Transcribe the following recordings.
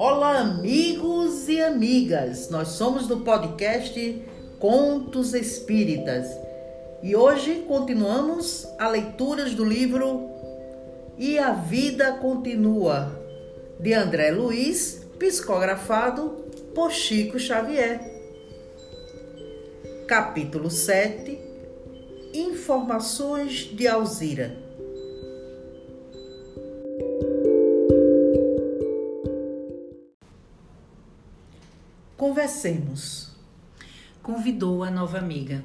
Olá, amigos e amigas. Nós somos do podcast Contos Espíritas e hoje continuamos a leituras do livro E a Vida Continua, de André Luiz, psicografado por Chico Xavier. Capítulo 7 Informações de Alzira. Conversemos. Convidou a nova amiga.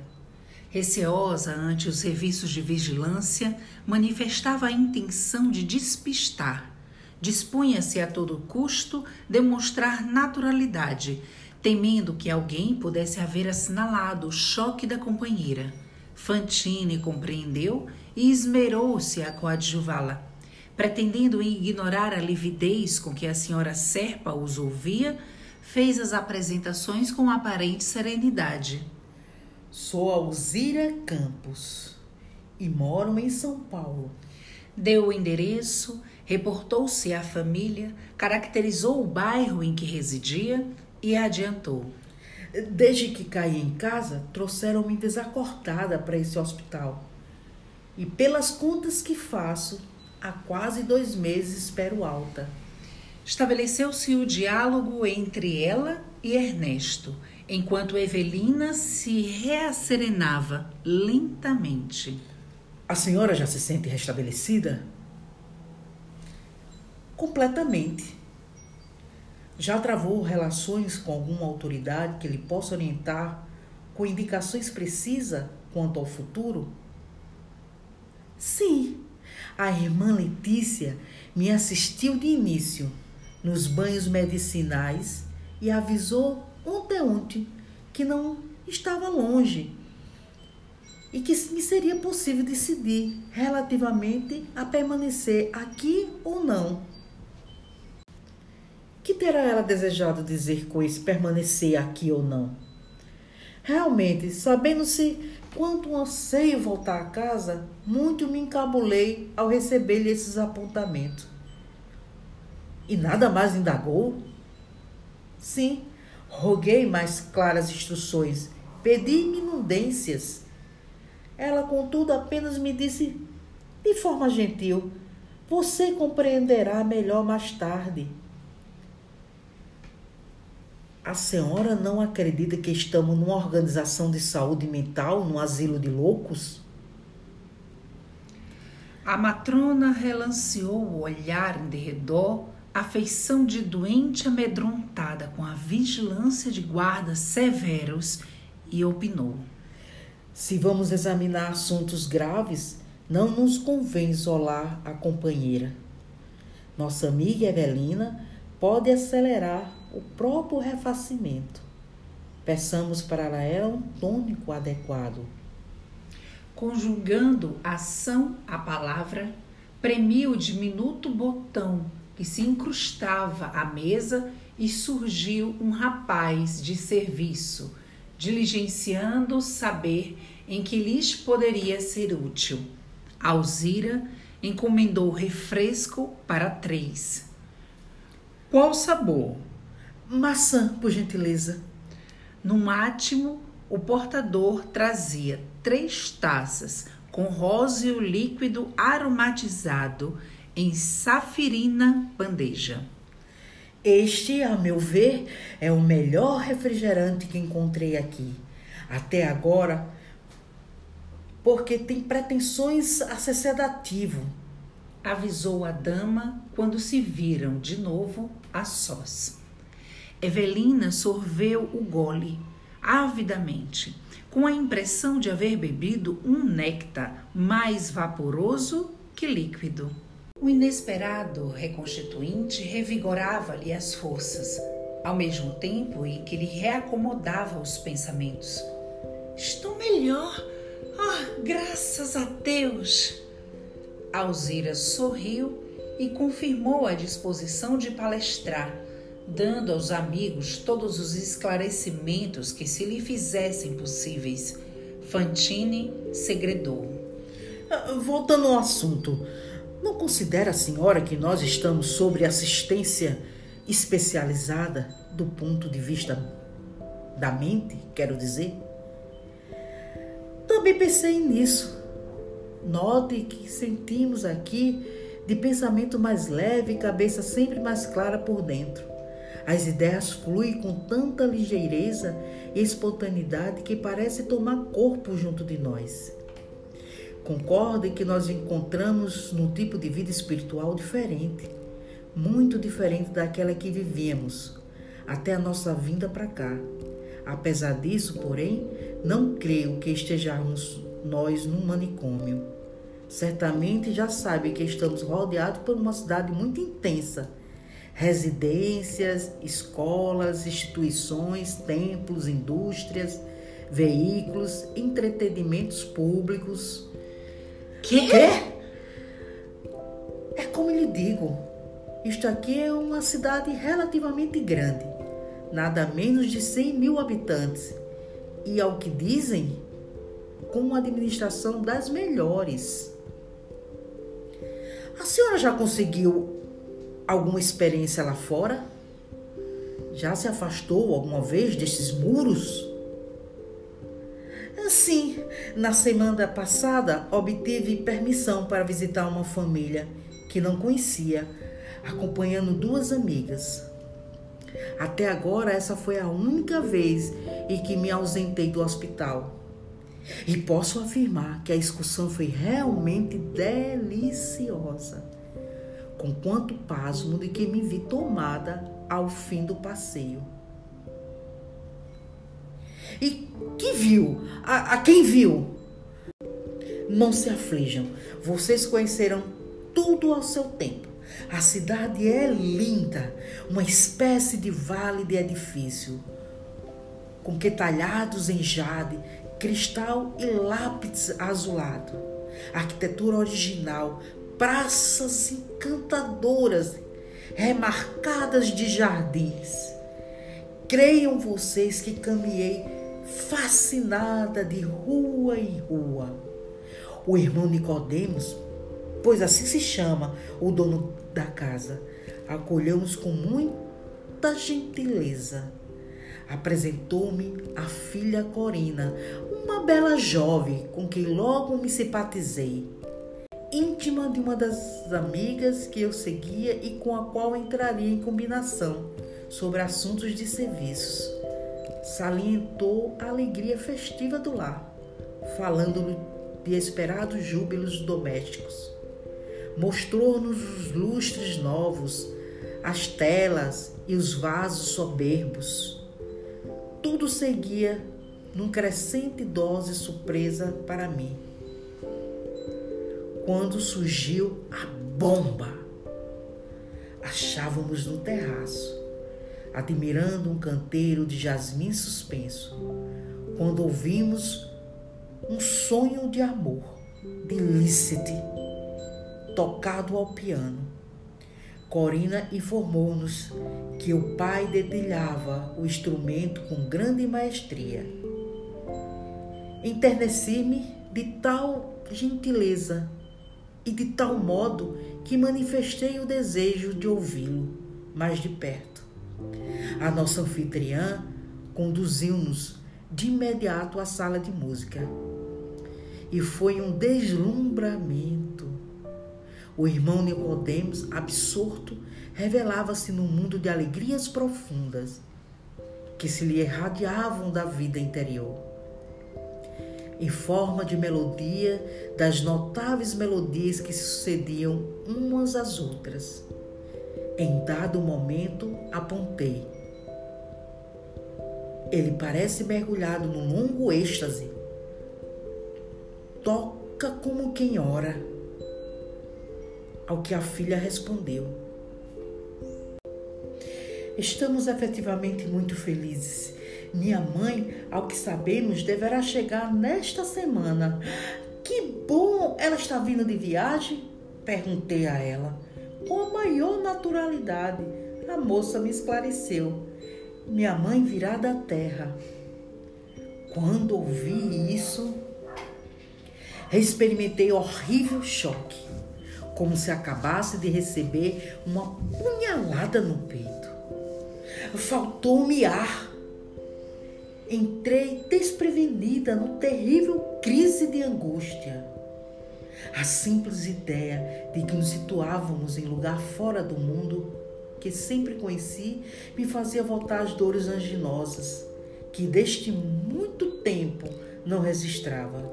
Receosa ante os serviços de vigilância, manifestava a intenção de despistar. Dispunha-se a todo custo demonstrar naturalidade, temendo que alguém pudesse haver assinalado o choque da companheira. Fantine compreendeu e esmerou-se a coadjuvá-la. Pretendendo ignorar a lividez com que a senhora Serpa os ouvia, fez as apresentações com aparente serenidade. Sou Alzira Campos e moro em São Paulo. Deu o endereço, reportou-se à família, caracterizou o bairro em que residia e adiantou. Desde que caí em casa, trouxeram-me desacortada para esse hospital. E pelas contas que faço, há quase dois meses espero alta. Estabeleceu-se o diálogo entre ela e Ernesto, enquanto Evelina se reasserenava lentamente. A senhora já se sente restabelecida? Completamente. Já travou relações com alguma autoridade que lhe possa orientar com indicações precisas quanto ao futuro? Sim, a irmã Letícia me assistiu de início nos banhos medicinais e avisou ontem que não estava longe e que me seria possível decidir relativamente a permanecer aqui ou não. Que terá ela desejado dizer com esse permanecer aqui ou não? Realmente, sabendo-se quanto anseio voltar a casa, muito me encabulei ao receber-lhe esses apontamentos. E nada mais indagou? Sim, roguei mais claras instruções, pedi minudências. Ela, contudo, apenas me disse de forma gentil: Você compreenderá melhor mais tarde. A senhora não acredita que estamos numa organização de saúde mental, num asilo de loucos? A matrona relanceou o olhar em derredor a feição de doente amedrontada com a vigilância de guardas severos e opinou: Se vamos examinar assuntos graves, não nos convém isolar a companheira. Nossa amiga Evelina pode acelerar o próprio refacimento. Peçamos para ela um tônico adequado. Conjugando ação à palavra, premiu o diminuto botão que se incrustava à mesa e surgiu um rapaz de serviço, diligenciando saber em que lhes poderia ser útil. Alzira encomendou refresco para três. Qual sabor? Maçã, por gentileza. No mátimo, o portador trazia três taças com róseo líquido aromatizado em safirina bandeja. Este, a meu ver, é o melhor refrigerante que encontrei aqui. Até agora, porque tem pretensões a ser sedativo. Avisou a dama quando se viram de novo a sós. Evelina sorveu o gole avidamente, com a impressão de haver bebido um néctar mais vaporoso que líquido. O inesperado reconstituinte revigorava-lhe as forças, ao mesmo tempo em que lhe reacomodava os pensamentos. Estou melhor. Ah, graças a Deus! Alzira sorriu e confirmou a disposição de palestrar, dando aos amigos todos os esclarecimentos que se lhe fizessem possíveis. Fantine segredou. Ah, voltando ao assunto, não considera a senhora que nós estamos sobre assistência especializada do ponto de vista da mente, quero dizer. Também pensei nisso. Note que sentimos aqui de pensamento mais leve e cabeça sempre mais clara por dentro. As ideias fluem com tanta ligeireza e espontaneidade que parece tomar corpo junto de nós. Concordo em que nós encontramos num tipo de vida espiritual diferente, muito diferente daquela que vivíamos até a nossa vinda para cá. Apesar disso, porém, não creio que estejamos nós num manicômio. Certamente já sabe que estamos rodeados por uma cidade muito intensa. Residências, escolas, instituições, templos, indústrias, veículos, entretenimentos públicos. Que? É como lhe digo, isto aqui é uma cidade relativamente grande, nada menos de 100 mil habitantes, e ao que dizem, com uma administração das melhores. A senhora já conseguiu alguma experiência lá fora? Já se afastou alguma vez desses muros? Sim, na semana passada obtive permissão para visitar uma família que não conhecia, acompanhando duas amigas. Até agora, essa foi a única vez em que me ausentei do hospital. E posso afirmar que a excursão foi realmente deliciosa. Com quanto pasmo de que me vi tomada ao fim do passeio. E que viu? A, a quem viu? Não se aflijam, vocês conheceram tudo ao seu tempo. A cidade é linda, uma espécie de vale de edifício, com que talhados em jade, cristal e lápis azulado. Arquitetura original, praças encantadoras, remarcadas de jardins. Creiam vocês que caminhei fascinada de rua em rua. O irmão Nicodemos, pois assim se chama o dono da casa, acolheu-nos com muita gentileza. Apresentou-me a filha Corina, uma bela jovem com quem logo me simpatizei. Íntima de uma das amigas que eu seguia e com a qual entraria em combinação sobre assuntos de serviços salientou a alegria festiva do lar, falando de esperados júbilos domésticos. Mostrou-nos os lustres novos, as telas e os vasos soberbos. Tudo seguia num crescente dose surpresa para mim. Quando surgiu a bomba, achávamos no terraço admirando um canteiro de jasmim suspenso, quando ouvimos um sonho de amor de Licite tocado ao piano. Corina informou-nos que o pai dedilhava o instrumento com grande maestria. Enterneci-me de tal gentileza e de tal modo que manifestei o desejo de ouvi-lo mais de perto. A nossa anfitriã conduziu-nos de imediato à sala de música. E foi um deslumbramento. O irmão Nicodemos, absorto, revelava-se num mundo de alegrias profundas que se lhe irradiavam da vida interior. Em forma de melodia, das notáveis melodias que se sucediam umas às outras. Em dado momento, apontei. Ele parece mergulhado num longo êxtase. Toca como quem ora. Ao que a filha respondeu. Estamos efetivamente muito felizes. Minha mãe, ao que sabemos, deverá chegar nesta semana. Que bom! Ela está vindo de viagem? Perguntei a ela com a maior naturalidade. A moça me esclareceu. Minha mãe virá da terra. Quando ouvi isso, experimentei horrível choque, como se acabasse de receber uma punhalada no peito. Faltou-me ar. Entrei desprevenida no terrível crise de angústia. A simples ideia de que nos situávamos em lugar fora do mundo que sempre conheci me fazia voltar às dores anginosas que deste muito tempo não registrava.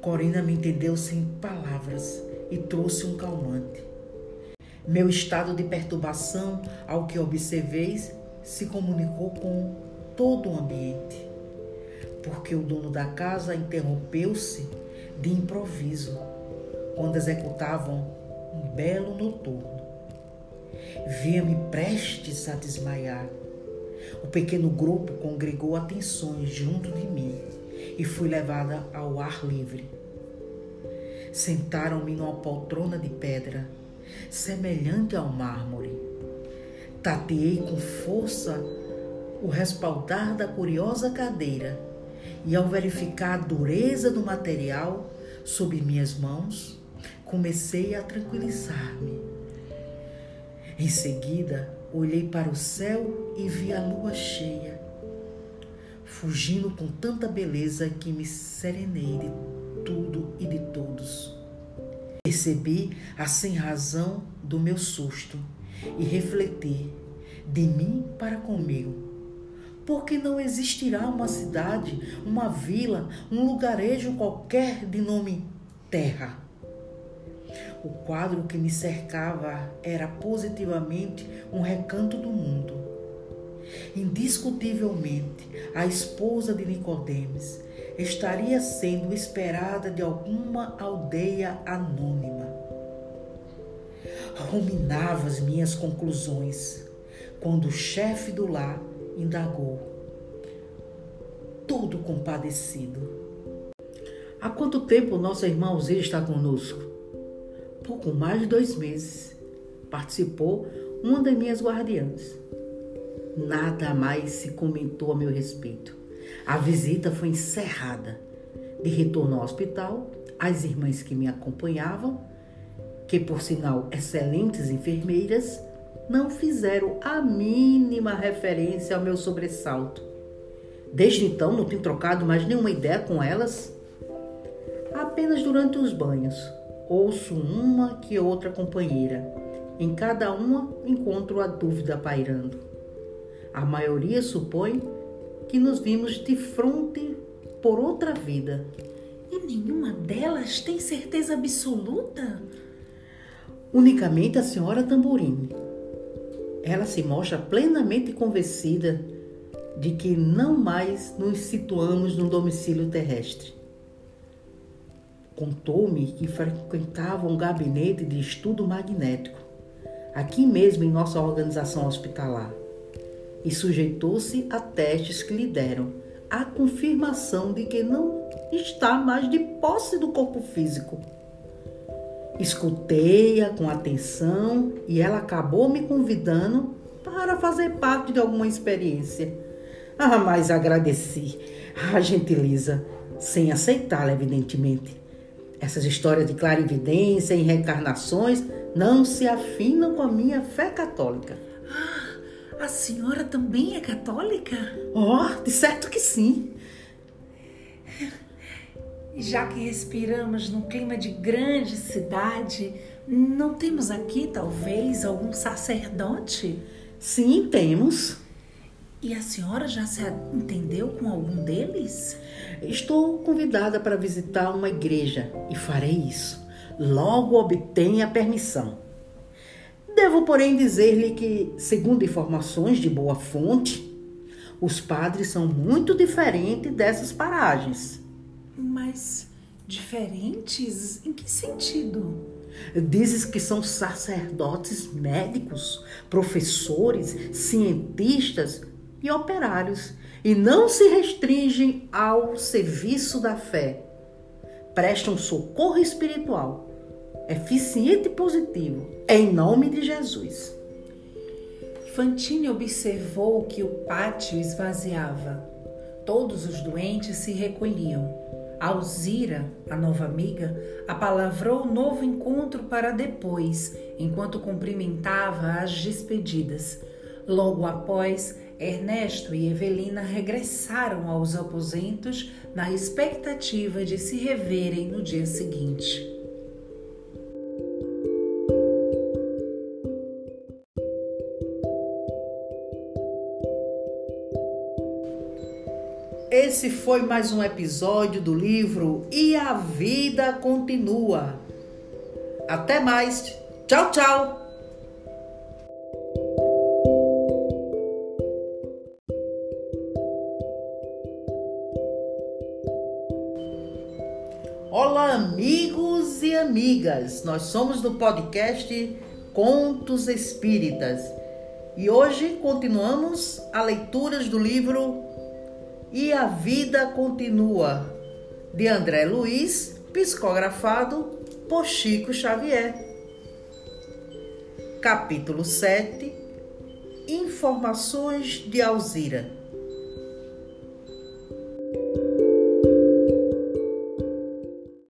Corina me entendeu sem palavras e trouxe um calmante. Meu estado de perturbação, ao que observeis, se comunicou com todo o ambiente, porque o dono da casa interrompeu-se de improviso quando executavam um belo noturno. Via-me prestes a desmaiar. O pequeno grupo congregou atenções junto de mim e fui levada ao ar livre. Sentaram-me numa poltrona de pedra, semelhante ao mármore. Tateei com força o respaldar da curiosa cadeira e, ao verificar a dureza do material sob minhas mãos, comecei a tranquilizar-me. Em seguida, olhei para o céu e vi a lua cheia, fugindo com tanta beleza que me serenei de tudo e de todos. Percebi a sem razão do meu susto e refleti de mim para comigo. Porque não existirá uma cidade, uma vila, um lugarejo qualquer de nome Terra. O quadro que me cercava era positivamente um recanto do mundo. Indiscutivelmente, a esposa de Nicodemes estaria sendo esperada de alguma aldeia anônima. Ruminava as minhas conclusões quando o chefe do lar indagou, todo compadecido. Há quanto tempo nossa irmã Alzira está conosco? Pouco mais de dois meses. Participou uma das minhas guardiãs. Nada mais se comentou a meu respeito. A visita foi encerrada. De retorno ao hospital, as irmãs que me acompanhavam, que por sinal excelentes enfermeiras, não fizeram a mínima referência ao meu sobressalto. Desde então não tenho trocado mais nenhuma ideia com elas. Apenas durante os banhos ouço uma que outra companheira. Em cada uma encontro a dúvida pairando. A maioria supõe que nos vimos de frente por outra vida. E nenhuma delas tem certeza absoluta? Unicamente a senhora Tamborini. Ela se mostra plenamente convencida de que não mais nos situamos no domicílio terrestre. Contou-me que frequentava um gabinete de estudo magnético, aqui mesmo em nossa organização hospitalar e sujeitou-se a testes que lhe deram a confirmação de que não está mais de posse do corpo físico. Escutei-a com atenção e ela acabou me convidando para fazer parte de alguma experiência. Ah, mas agradeci a gentileza, sem aceitá-la, evidentemente. Essas histórias de clarividência e reencarnações não se afinam com a minha fé católica. A senhora também é católica? Oh, de certo que sim. Já que respiramos num clima de grande cidade, não temos aqui talvez algum sacerdote? Sim, temos. E a senhora já se entendeu com algum deles? Estou convidada para visitar uma igreja e farei isso. Logo obtenha a permissão. Devo, porém, dizer-lhe que, segundo informações de boa fonte, os padres são muito diferentes dessas paragens. Mas diferentes em que sentido? Dizes que são sacerdotes médicos, professores, cientistas e operários e não se restringem ao serviço da fé. Prestam socorro espiritual eficiente e positivo, em nome de Jesus. Fantine observou que o pátio esvaziava. Todos os doentes se recolhiam. Alzira, a nova amiga, apalavrou novo encontro para depois, enquanto cumprimentava as despedidas. Logo após, Ernesto e Evelina regressaram aos aposentos na expectativa de se reverem no dia seguinte. Esse foi mais um episódio do livro E a Vida Continua. Até mais. Tchau, tchau. Olá, amigos e amigas. Nós somos do podcast Contos Espíritas e hoje continuamos a leituras do livro e a Vida Continua, de André Luiz, psicografado por Chico Xavier. Capítulo 7 Informações de Alzira.